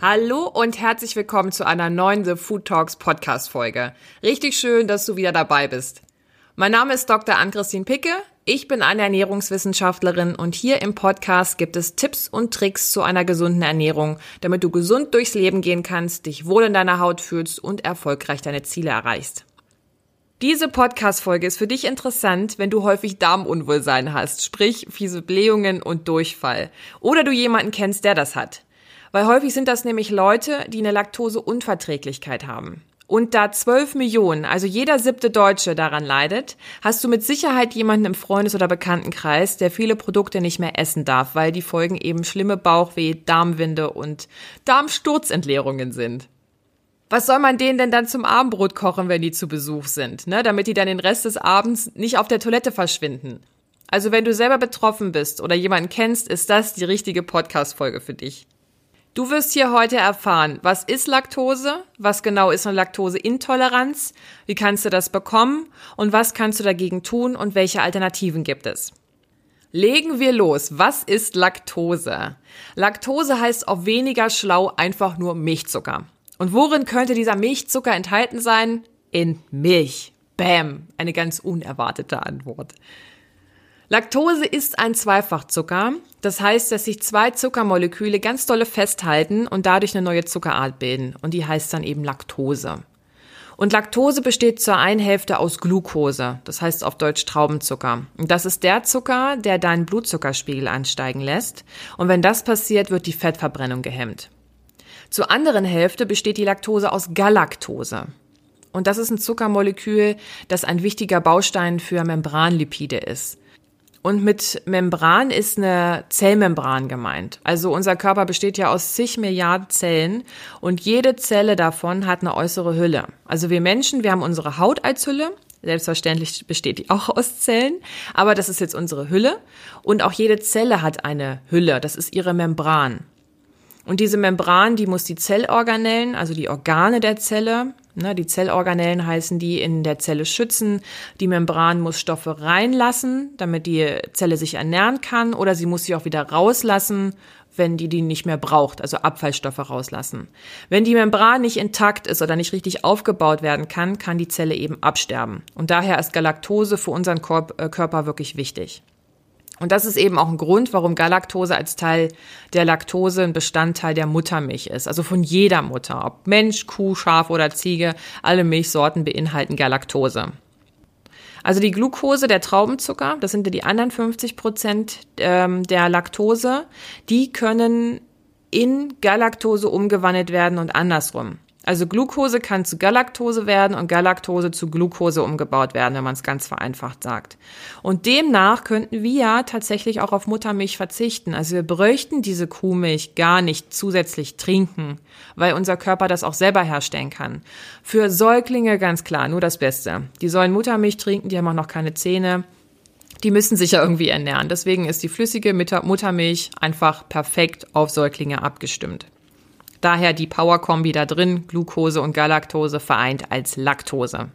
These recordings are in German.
Hallo und herzlich willkommen zu einer neuen The Food Talks Podcast Folge. Richtig schön, dass du wieder dabei bist. Mein Name ist Dr. Ann-Christine Picke. Ich bin eine Ernährungswissenschaftlerin und hier im Podcast gibt es Tipps und Tricks zu einer gesunden Ernährung, damit du gesund durchs Leben gehen kannst, dich wohl in deiner Haut fühlst und erfolgreich deine Ziele erreichst. Diese Podcast-Folge ist für dich interessant, wenn du häufig Darmunwohlsein hast, sprich fiese Blähungen und Durchfall. Oder du jemanden kennst, der das hat. Weil häufig sind das nämlich Leute, die eine Laktoseunverträglichkeit haben. Und da 12 Millionen, also jeder siebte Deutsche daran leidet, hast du mit Sicherheit jemanden im Freundes- oder Bekanntenkreis, der viele Produkte nicht mehr essen darf, weil die Folgen eben schlimme Bauchweh, Darmwinde und Darmsturzentleerungen sind. Was soll man denen denn dann zum Abendbrot kochen, wenn die zu Besuch sind, ne? damit die dann den Rest des Abends nicht auf der Toilette verschwinden? Also wenn du selber betroffen bist oder jemanden kennst, ist das die richtige Podcast-Folge für dich. Du wirst hier heute erfahren, was ist Laktose, was genau ist eine Laktoseintoleranz, wie kannst du das bekommen und was kannst du dagegen tun und welche Alternativen gibt es. Legen wir los. Was ist Laktose? Laktose heißt auf weniger schlau einfach nur Milchzucker. Und worin könnte dieser Milchzucker enthalten sein? In Milch. Bam. Eine ganz unerwartete Antwort. Laktose ist ein Zweifachzucker. Das heißt, dass sich zwei Zuckermoleküle ganz dolle festhalten und dadurch eine neue Zuckerart bilden. Und die heißt dann eben Laktose. Und Laktose besteht zur einen Hälfte aus Glucose, das heißt auf Deutsch Traubenzucker. Und das ist der Zucker, der deinen Blutzuckerspiegel ansteigen lässt. Und wenn das passiert, wird die Fettverbrennung gehemmt. Zur anderen Hälfte besteht die Laktose aus Galaktose. Und das ist ein Zuckermolekül, das ein wichtiger Baustein für Membranlipide ist. Und mit Membran ist eine Zellmembran gemeint. Also unser Körper besteht ja aus zig Milliarden Zellen und jede Zelle davon hat eine äußere Hülle. Also wir Menschen, wir haben unsere Haut als Hülle. Selbstverständlich besteht die auch aus Zellen, aber das ist jetzt unsere Hülle. Und auch jede Zelle hat eine Hülle, das ist ihre Membran. Und diese Membran, die muss die Zellorganellen, also die Organe der Zelle, ne, die Zellorganellen heißen die, in der Zelle schützen. Die Membran muss Stoffe reinlassen, damit die Zelle sich ernähren kann, oder sie muss sie auch wieder rauslassen, wenn die die nicht mehr braucht, also Abfallstoffe rauslassen. Wenn die Membran nicht intakt ist oder nicht richtig aufgebaut werden kann, kann die Zelle eben absterben. Und daher ist Galaktose für unseren äh, Körper wirklich wichtig. Und das ist eben auch ein Grund, warum Galaktose als Teil der Laktose ein Bestandteil der Muttermilch ist. Also von jeder Mutter, ob Mensch, Kuh, Schaf oder Ziege, alle Milchsorten beinhalten Galaktose. Also die Glucose, der Traubenzucker, das sind ja die anderen 50 Prozent ähm, der Laktose, die können in Galaktose umgewandelt werden und andersrum. Also Glucose kann zu Galaktose werden und Galaktose zu Glucose umgebaut werden, wenn man es ganz vereinfacht sagt. Und demnach könnten wir ja tatsächlich auch auf Muttermilch verzichten. Also wir bräuchten diese Kuhmilch gar nicht zusätzlich trinken, weil unser Körper das auch selber herstellen kann. Für Säuglinge ganz klar, nur das Beste. Die sollen Muttermilch trinken, die haben auch noch keine Zähne. Die müssen sich ja irgendwie ernähren. Deswegen ist die flüssige Muttermilch einfach perfekt auf Säuglinge abgestimmt. Daher die Power-Kombi da drin, Glucose und Galaktose vereint als Laktose.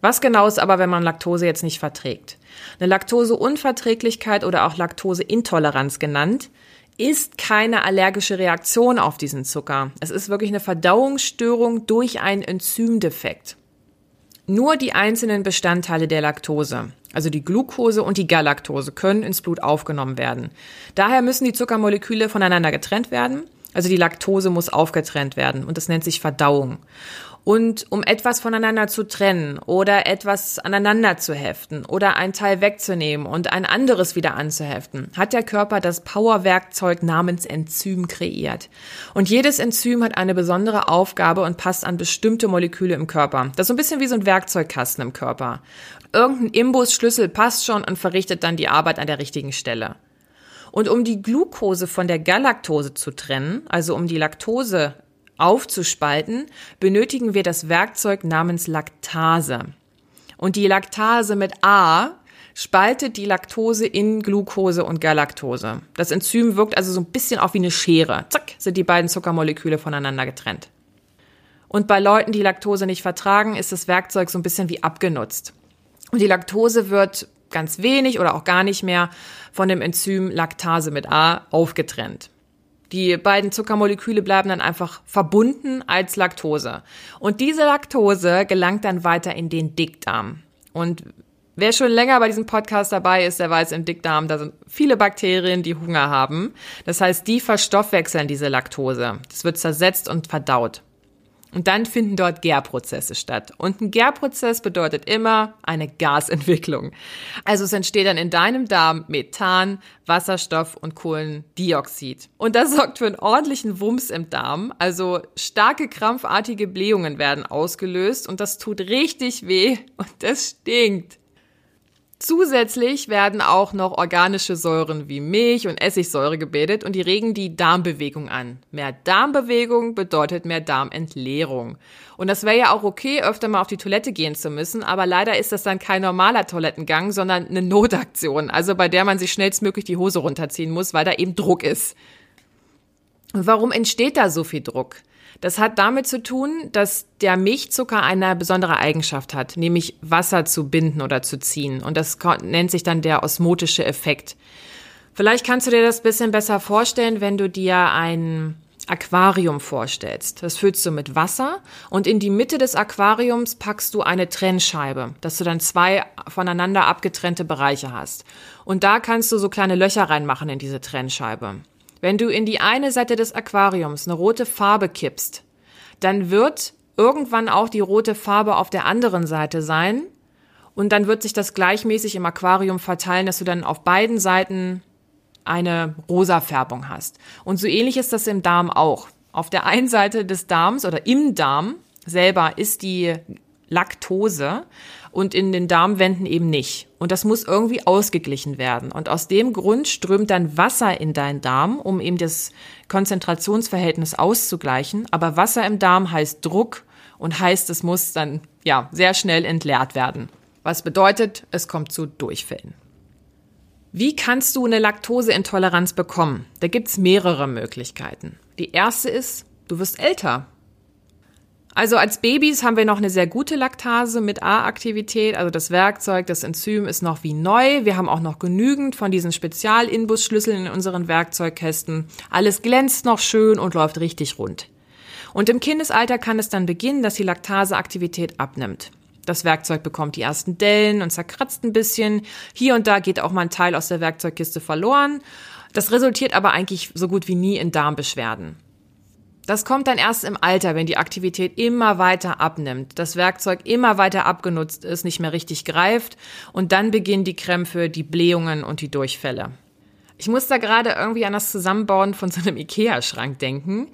Was genau ist aber, wenn man Laktose jetzt nicht verträgt? Eine Laktoseunverträglichkeit oder auch Laktoseintoleranz genannt, ist keine allergische Reaktion auf diesen Zucker. Es ist wirklich eine Verdauungsstörung durch einen Enzymdefekt. Nur die einzelnen Bestandteile der Laktose, also die Glucose und die Galaktose, können ins Blut aufgenommen werden. Daher müssen die Zuckermoleküle voneinander getrennt werden also die Laktose muss aufgetrennt werden und das nennt sich Verdauung. Und um etwas voneinander zu trennen oder etwas aneinander zu heften oder ein Teil wegzunehmen und ein anderes wieder anzuheften, hat der Körper das Powerwerkzeug namens Enzym kreiert. Und jedes Enzym hat eine besondere Aufgabe und passt an bestimmte Moleküle im Körper. Das ist so ein bisschen wie so ein Werkzeugkasten im Körper. Irgendein Imbusschlüssel passt schon und verrichtet dann die Arbeit an der richtigen Stelle. Und um die Glucose von der Galaktose zu trennen, also um die Laktose aufzuspalten, benötigen wir das Werkzeug namens Laktase. Und die Laktase mit A spaltet die Laktose in Glucose und Galaktose. Das Enzym wirkt also so ein bisschen auch wie eine Schere. Zack, sind die beiden Zuckermoleküle voneinander getrennt. Und bei Leuten, die Laktose nicht vertragen, ist das Werkzeug so ein bisschen wie abgenutzt. Und die Laktose wird ganz wenig oder auch gar nicht mehr von dem Enzym Laktase mit A aufgetrennt. Die beiden Zuckermoleküle bleiben dann einfach verbunden als Laktose. Und diese Laktose gelangt dann weiter in den Dickdarm. Und wer schon länger bei diesem Podcast dabei ist, der weiß, im Dickdarm, da sind viele Bakterien, die Hunger haben. Das heißt, die verstoffwechseln diese Laktose. Das wird zersetzt und verdaut. Und dann finden dort Gärprozesse statt. Und ein Gärprozess bedeutet immer eine Gasentwicklung. Also es entsteht dann in deinem Darm Methan, Wasserstoff und Kohlendioxid. Und das sorgt für einen ordentlichen Wumms im Darm. Also starke krampfartige Blähungen werden ausgelöst und das tut richtig weh und das stinkt. Zusätzlich werden auch noch organische Säuren wie Milch und Essigsäure gebildet und die regen die Darmbewegung an. Mehr Darmbewegung bedeutet mehr Darmentleerung. Und das wäre ja auch okay, öfter mal auf die Toilette gehen zu müssen, aber leider ist das dann kein normaler Toilettengang, sondern eine Notaktion, also bei der man sich schnellstmöglich die Hose runterziehen muss, weil da eben Druck ist. Warum entsteht da so viel Druck? Das hat damit zu tun, dass der Milchzucker eine besondere Eigenschaft hat, nämlich Wasser zu binden oder zu ziehen. Und das nennt sich dann der osmotische Effekt. Vielleicht kannst du dir das bisschen besser vorstellen, wenn du dir ein Aquarium vorstellst. Das füllst du mit Wasser und in die Mitte des Aquariums packst du eine Trennscheibe, dass du dann zwei voneinander abgetrennte Bereiche hast. Und da kannst du so kleine Löcher reinmachen in diese Trennscheibe. Wenn du in die eine Seite des Aquariums eine rote Farbe kippst, dann wird irgendwann auch die rote Farbe auf der anderen Seite sein und dann wird sich das gleichmäßig im Aquarium verteilen, dass du dann auf beiden Seiten eine rosa Färbung hast. Und so ähnlich ist das im Darm auch. Auf der einen Seite des Darms oder im Darm selber ist die Laktose und in den Darmwänden eben nicht. Und das muss irgendwie ausgeglichen werden. Und aus dem Grund strömt dann Wasser in deinen Darm, um eben das Konzentrationsverhältnis auszugleichen. Aber Wasser im Darm heißt Druck und heißt, es muss dann ja sehr schnell entleert werden. Was bedeutet, es kommt zu Durchfällen. Wie kannst du eine Laktoseintoleranz bekommen? Da gibt's mehrere Möglichkeiten. Die erste ist, du wirst älter. Also als Babys haben wir noch eine sehr gute Laktase mit A-Aktivität, also das Werkzeug, das Enzym ist noch wie neu. Wir haben auch noch genügend von diesen Spezial-Inbus-Schlüsseln in unseren Werkzeugkästen. Alles glänzt noch schön und läuft richtig rund. Und im Kindesalter kann es dann beginnen, dass die Laktaseaktivität abnimmt. Das Werkzeug bekommt die ersten Dellen und zerkratzt ein bisschen. Hier und da geht auch mal ein Teil aus der Werkzeugkiste verloren. Das resultiert aber eigentlich so gut wie nie in Darmbeschwerden. Das kommt dann erst im Alter, wenn die Aktivität immer weiter abnimmt, das Werkzeug immer weiter abgenutzt ist, nicht mehr richtig greift und dann beginnen die Krämpfe, die Blähungen und die Durchfälle. Ich muss da gerade irgendwie an das Zusammenbauen von so einem Ikea-Schrank denken,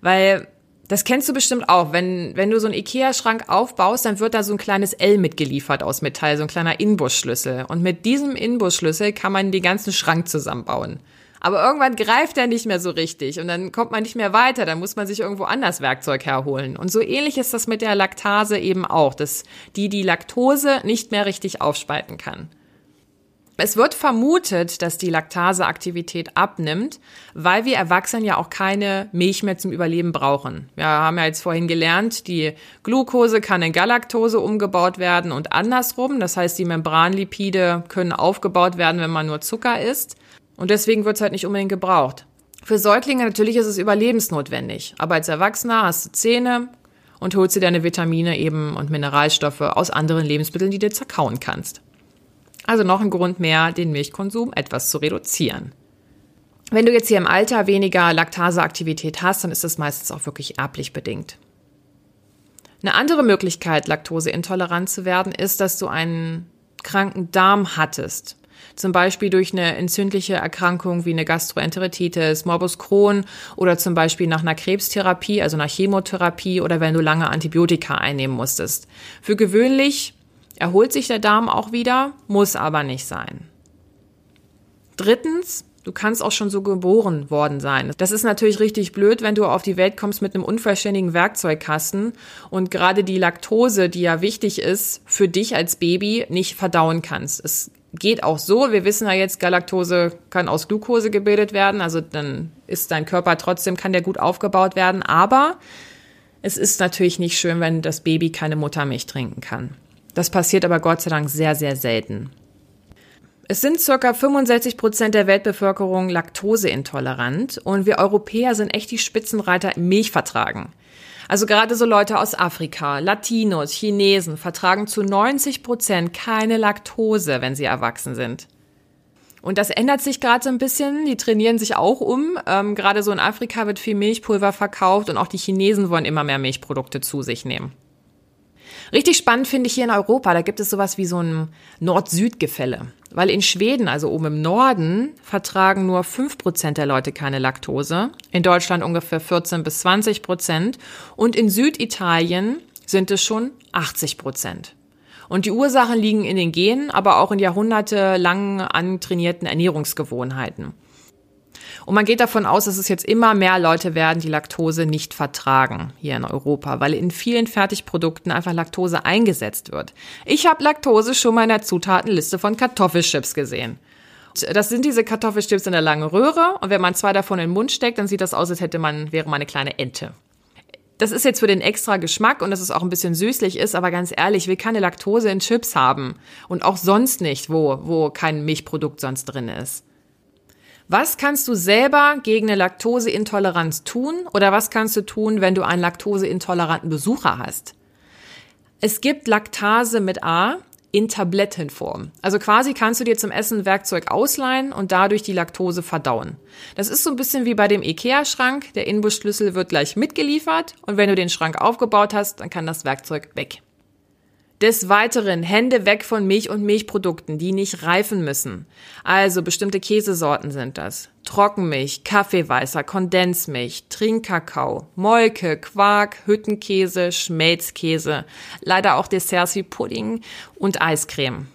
weil das kennst du bestimmt auch. Wenn, wenn du so einen Ikea-Schrank aufbaust, dann wird da so ein kleines L mitgeliefert aus Metall, so ein kleiner Inbusschlüssel. Und mit diesem Inbusschlüssel kann man den ganzen Schrank zusammenbauen. Aber irgendwann greift er nicht mehr so richtig und dann kommt man nicht mehr weiter, dann muss man sich irgendwo anders Werkzeug herholen. Und so ähnlich ist das mit der Laktase eben auch, dass die die Laktose nicht mehr richtig aufspalten kann. Es wird vermutet, dass die Laktaseaktivität abnimmt, weil wir Erwachsenen ja auch keine Milch mehr zum Überleben brauchen. Wir haben ja jetzt vorhin gelernt, die Glucose kann in Galaktose umgebaut werden und andersrum. Das heißt, die Membranlipide können aufgebaut werden, wenn man nur Zucker isst. Und deswegen wird es halt nicht unbedingt gebraucht. Für Säuglinge natürlich ist es überlebensnotwendig. Aber als Erwachsener hast du Zähne und holst dir deine Vitamine eben und Mineralstoffe aus anderen Lebensmitteln, die du zerkauen kannst. Also noch ein Grund mehr, den Milchkonsum etwas zu reduzieren. Wenn du jetzt hier im Alter weniger Laktaseaktivität hast, dann ist das meistens auch wirklich erblich bedingt. Eine andere Möglichkeit, laktoseintolerant zu werden, ist, dass du einen kranken Darm hattest. Zum Beispiel durch eine entzündliche Erkrankung wie eine Gastroenteritis, Morbus Crohn oder zum Beispiel nach einer Krebstherapie, also nach Chemotherapie oder wenn du lange Antibiotika einnehmen musstest. Für gewöhnlich erholt sich der Darm auch wieder, muss aber nicht sein. Drittens, Du kannst auch schon so geboren worden sein. Das ist natürlich richtig blöd, wenn du auf die Welt kommst mit einem unvollständigen Werkzeugkasten und gerade die Laktose, die ja wichtig ist für dich als Baby, nicht verdauen kannst. Es geht auch so. Wir wissen ja jetzt, Galaktose kann aus Glucose gebildet werden, also dann ist dein Körper trotzdem, kann der gut aufgebaut werden, aber Es ist natürlich nicht schön, wenn das Baby keine Muttermilch trinken kann. Das passiert aber Gott sei Dank sehr, sehr selten. Es sind circa 65 Prozent der Weltbevölkerung laktoseintolerant und wir Europäer sind echt die Spitzenreiter im Milchvertragen. Also gerade so Leute aus Afrika, Latinos, Chinesen vertragen zu 90 Prozent keine Laktose, wenn sie erwachsen sind. Und das ändert sich gerade so ein bisschen. Die trainieren sich auch um. Ähm, gerade so in Afrika wird viel Milchpulver verkauft und auch die Chinesen wollen immer mehr Milchprodukte zu sich nehmen. Richtig spannend finde ich hier in Europa, da gibt es sowas wie so ein Nord-Süd-Gefälle. Weil in Schweden, also oben im Norden, vertragen nur fünf Prozent der Leute keine Laktose, in Deutschland ungefähr 14 bis 20 Prozent und in Süditalien sind es schon 80 Prozent. Und die Ursachen liegen in den Genen, aber auch in jahrhundertelang antrainierten Ernährungsgewohnheiten. Und man geht davon aus, dass es jetzt immer mehr Leute werden, die Laktose nicht vertragen hier in Europa, weil in vielen Fertigprodukten einfach Laktose eingesetzt wird. Ich habe Laktose schon mal in der Zutatenliste von Kartoffelchips gesehen. Das sind diese Kartoffelchips in der langen Röhre und wenn man zwei davon in den Mund steckt, dann sieht das aus, als hätte man, wäre man eine kleine Ente. Das ist jetzt für den extra Geschmack und dass es auch ein bisschen süßlich ist, aber ganz ehrlich, ich will keine Laktose in Chips haben und auch sonst nicht, wo, wo kein Milchprodukt sonst drin ist. Was kannst du selber gegen eine Laktoseintoleranz tun oder was kannst du tun, wenn du einen laktoseintoleranten Besucher hast? Es gibt Laktase mit A in Tablettenform. Also quasi kannst du dir zum Essen Werkzeug ausleihen und dadurch die Laktose verdauen. Das ist so ein bisschen wie bei dem IKEA-Schrank. Der Inbusschlüssel wird gleich mitgeliefert und wenn du den Schrank aufgebaut hast, dann kann das Werkzeug weg. Des Weiteren Hände weg von Milch und Milchprodukten, die nicht reifen müssen. Also bestimmte Käsesorten sind das. Trockenmilch, Kaffeeweißer, Kondensmilch, Trinkkakao, Molke, Quark, Hüttenkäse, Schmelzkäse, leider auch Desserts wie Pudding und Eiscreme.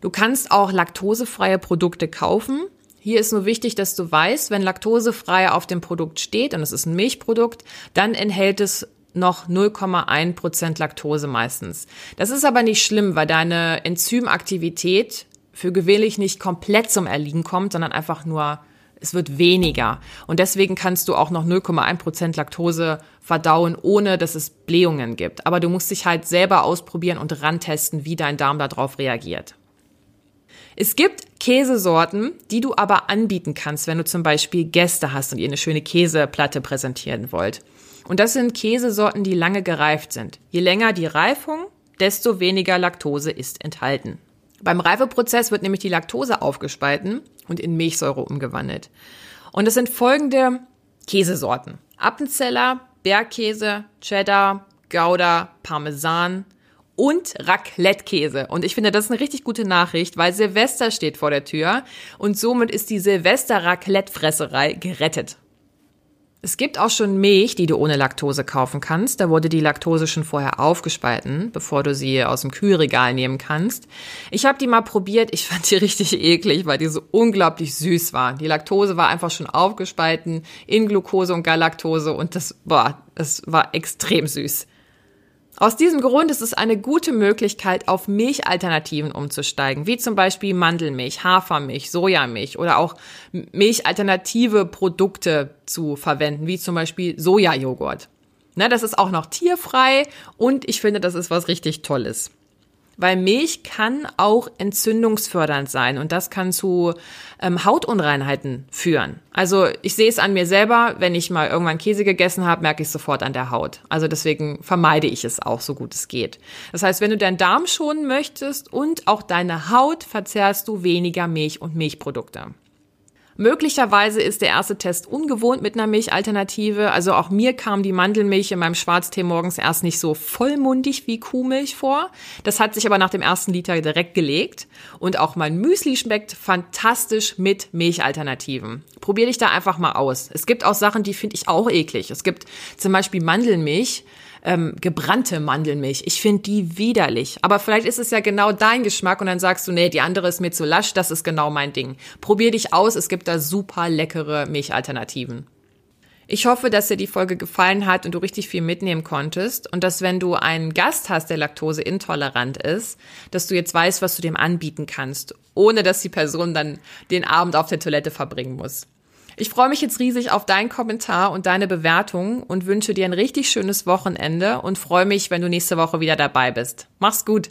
Du kannst auch laktosefreie Produkte kaufen. Hier ist nur wichtig, dass du weißt, wenn laktosefrei auf dem Produkt steht und es ist ein Milchprodukt, dann enthält es noch 0,1 Prozent Laktose meistens. Das ist aber nicht schlimm, weil deine Enzymaktivität für gewöhnlich nicht komplett zum Erliegen kommt, sondern einfach nur, es wird weniger. Und deswegen kannst du auch noch 0,1 Prozent Laktose verdauen, ohne dass es Blähungen gibt. Aber du musst dich halt selber ausprobieren und rantesten, wie dein Darm darauf reagiert. Es gibt Käsesorten, die du aber anbieten kannst, wenn du zum Beispiel Gäste hast und ihr eine schöne Käseplatte präsentieren wollt. Und das sind Käsesorten, die lange gereift sind. Je länger die Reifung, desto weniger Laktose ist enthalten. Beim Reifeprozess wird nämlich die Laktose aufgespalten und in Milchsäure umgewandelt. Und es sind folgende Käsesorten. Appenzeller, Bergkäse, Cheddar, Gouda, Parmesan und Raclette-Käse. Und ich finde, das ist eine richtig gute Nachricht, weil Silvester steht vor der Tür und somit ist die Silvester-Raclette-Fresserei gerettet. Es gibt auch schon Milch, die du ohne Laktose kaufen kannst. Da wurde die Laktose schon vorher aufgespalten, bevor du sie aus dem Kühlregal nehmen kannst. Ich habe die mal probiert. Ich fand die richtig eklig, weil die so unglaublich süß war. Die Laktose war einfach schon aufgespalten in Glucose und Galaktose und das war, das war extrem süß. Aus diesem Grund ist es eine gute Möglichkeit, auf Milchalternativen umzusteigen, wie zum Beispiel Mandelmilch, Hafermilch, Sojamilch oder auch milchalternative Produkte zu verwenden, wie zum Beispiel Sojajoghurt. Na, das ist auch noch tierfrei und ich finde, das ist was richtig Tolles weil Milch kann auch entzündungsfördernd sein und das kann zu ähm, Hautunreinheiten führen. Also ich sehe es an mir selber, wenn ich mal irgendwann Käse gegessen habe, merke ich sofort an der Haut. Also deswegen vermeide ich es auch so gut es geht. Das heißt, wenn du deinen Darm schonen möchtest und auch deine Haut, verzehrst du weniger Milch und Milchprodukte. Möglicherweise ist der erste Test ungewohnt mit einer Milchalternative. Also auch mir kam die Mandelmilch in meinem Schwarztee morgens erst nicht so vollmundig wie Kuhmilch vor. Das hat sich aber nach dem ersten Liter direkt gelegt. Und auch mein Müsli schmeckt fantastisch mit Milchalternativen. Probier dich da einfach mal aus. Es gibt auch Sachen, die finde ich auch eklig. Es gibt zum Beispiel Mandelmilch ähm, gebrannte Mandelmilch. Ich finde die widerlich. Aber vielleicht ist es ja genau dein Geschmack und dann sagst du, nee, die andere ist mir zu lasch, das ist genau mein Ding. Probier dich aus, es gibt da super leckere Milchalternativen. Ich hoffe, dass dir die Folge gefallen hat und du richtig viel mitnehmen konntest und dass wenn du einen Gast hast, der laktoseintolerant ist, dass du jetzt weißt, was du dem anbieten kannst, ohne dass die Person dann den Abend auf der Toilette verbringen muss. Ich freue mich jetzt riesig auf deinen Kommentar und deine Bewertung und wünsche dir ein richtig schönes Wochenende und freue mich, wenn du nächste Woche wieder dabei bist. Mach's gut.